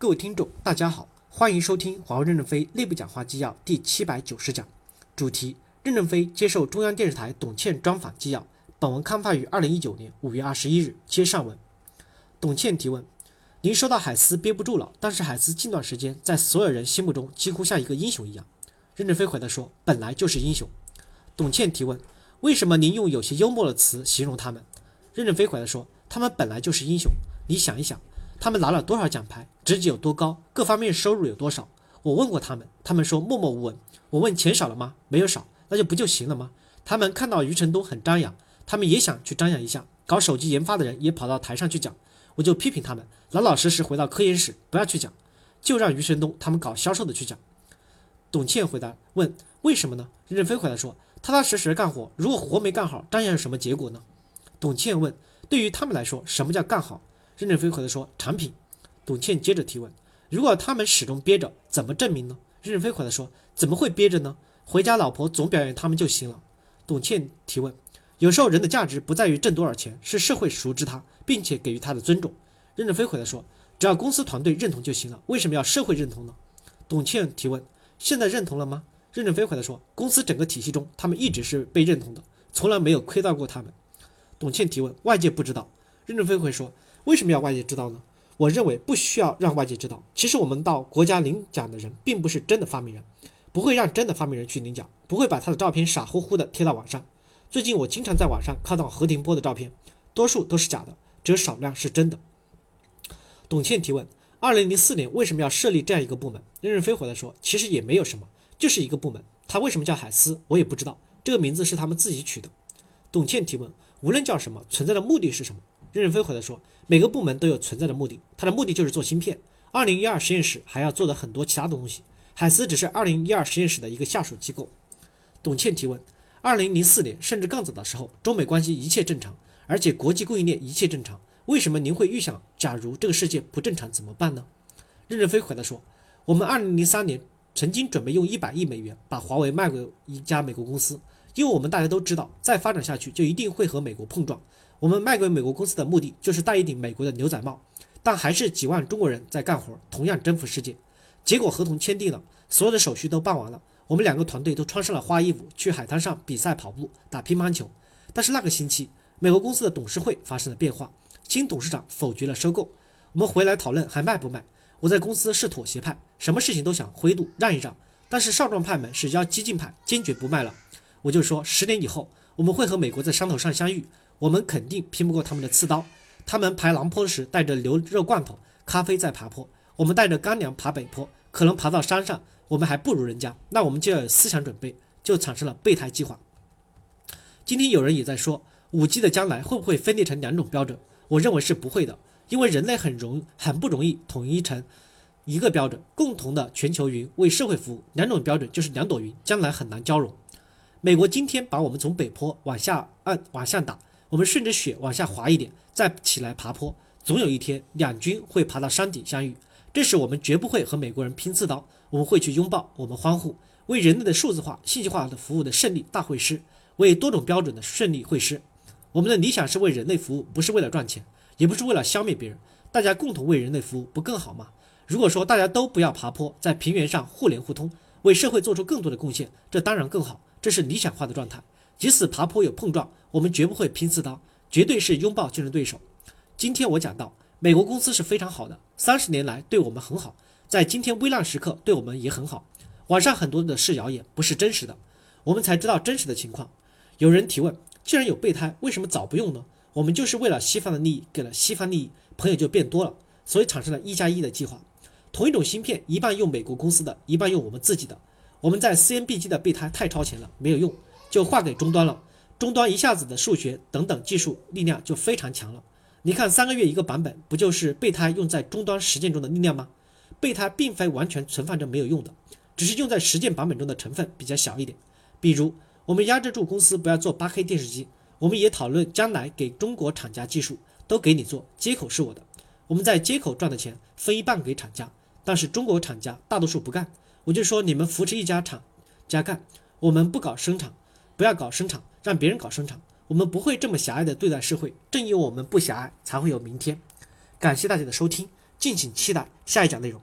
各位听众，大家好，欢迎收听华为任正非内部讲话纪要第七百九十讲，主题：任正非接受中央电视台董倩专访纪要。本文刊发于二零一九年五月二十一日。接上文，董倩提问：您说到海思憋不住了，但是海思近段时间在所有人心目中几乎像一个英雄一样。任正非回答说：本来就是英雄。董倩提问：为什么您用有些幽默的词形容他们？任正非回答说：他们本来就是英雄。你想一想。他们拿了多少奖牌，职级有多高，各方面收入有多少？我问过他们，他们说默默无闻。我问钱少了吗？没有少，那就不就行了吗？他们看到余承东很张扬，他们也想去张扬一下。搞手机研发的人也跑到台上去讲，我就批评他们，老老实实回到科研室，不要去讲，就让余承东他们搞销售的去讲。董倩回答问为什么呢？任正非回答说，踏踏实实干活，如果活没干好，张扬有什么结果呢？董倩问，对于他们来说，什么叫干好？任正非回答说：“产品。”董倩接着提问：“如果他们始终憋着，怎么证明呢？”任正非回答说：“怎么会憋着呢？回家老婆总表扬他们就行了。”董倩提问：“有时候人的价值不在于挣多少钱，是社会熟知他，并且给予他的尊重。”任正非回答说：“只要公司团队认同就行了，为什么要社会认同呢？”董倩提问：“现在认同了吗？”任正非回答说：“公司整个体系中，他们一直是被认同的，从来没有亏待过他们。”董倩提问：“外界不知道？”任正非会说。为什么要外界知道呢？我认为不需要让外界知道。其实我们到国家领奖的人，并不是真的发明人，不会让真的发明人去领奖，不会把他的照片傻乎乎的贴到网上。最近我经常在网上看到何庭波的照片，多数都是假的，只有少量是真的。董倩提问：二零零四年为什么要设立这样一个部门？任正非回答说：其实也没有什么，就是一个部门。他为什么叫海思，我也不知道，这个名字是他们自己取的。董倩提问：无论叫什么，存在的目的是什么？任正非回答说：“每个部门都有存在的目的，它的目的就是做芯片。二零一二实验室还要做的很多其他的东西，海思只是二零一二实验室的一个下属机构。”董倩提问：“二零零四年甚至更早的时候，中美关系一切正常，而且国际供应链一切正常，为什么您会预想，假如这个世界不正常怎么办呢？”任正非回答说：“我们二零零三年曾经准备用一百亿美元把华为卖给一家美国公司，因为我们大家都知道，再发展下去就一定会和美国碰撞。”我们卖给美国公司的目的就是戴一顶美国的牛仔帽，但还是几万中国人在干活，同样征服世界。结果合同签订了，所有的手续都办完了，我们两个团队都穿上了花衣服去海滩上比赛跑步、打乒乓球。但是那个星期，美国公司的董事会发生了变化，新董事长否决了收购。我们回来讨论还卖不卖？我在公司是妥协派，什么事情都想灰度让一让。但是少壮派们是较激进派，坚决不卖了。我就说十年以后我们会和美国在山头上相遇。我们肯定拼不过他们的刺刀。他们爬狼坡时带着牛肉罐头、咖啡在爬坡，我们带着干粮爬北坡，可能爬到山上，我们还不如人家。那我们就要有思想准备，就产生了备胎计划。今天有人也在说，五 G 的将来会不会分裂成两种标准？我认为是不会的，因为人类很容很不容易统一成一个标准，共同的全球云为社会服务。两种标准就是两朵云，将来很难交融。美国今天把我们从北坡往下按往下打。我们顺着雪往下滑一点，再起来爬坡，总有一天两军会爬到山顶相遇。这时我们绝不会和美国人拼刺刀，我们会去拥抱，我们欢呼，为人类的数字化、信息化的服务的胜利大会师，为多种标准的胜利会师。我们的理想是为人类服务，不是为了赚钱，也不是为了消灭别人。大家共同为人类服务，不更好吗？如果说大家都不要爬坡，在平原上互联互通，为社会做出更多的贡献，这当然更好。这是理想化的状态。即使爬坡有碰撞，我们绝不会拼刺刀，绝对是拥抱竞争对手。今天我讲到，美国公司是非常好的，三十年来对我们很好，在今天危难时刻对我们也很好。网上很多的是谣言，不是真实的，我们才知道真实的情况。有人提问：既然有备胎，为什么早不用呢？我们就是为了西方的利益，给了西方利益，朋友就变多了，所以产生了一加一的计划。同一种芯片，一半用美国公司的，一半用我们自己的。我们在 CNBG 的备胎太超前了，没有用。就划给终端了，终端一下子的数学等等技术力量就非常强了。你看三个月一个版本，不就是备胎用在终端实践中的力量吗？备胎并非完全存放着没有用的，只是用在实践版本中的成分比较小一点。比如我们压制住公司不要做八 K 电视机，我们也讨论将来给中国厂家技术都给你做，接口是我的，我们在接口赚的钱分一半给厂家，但是中国厂家大多数不干，我就说你们扶持一家厂家干，我们不搞生产。不要搞生产，让别人搞生产。我们不会这么狭隘的对待社会。正因为我们不狭隘，才会有明天。感谢大家的收听。敬请期待下一讲内容。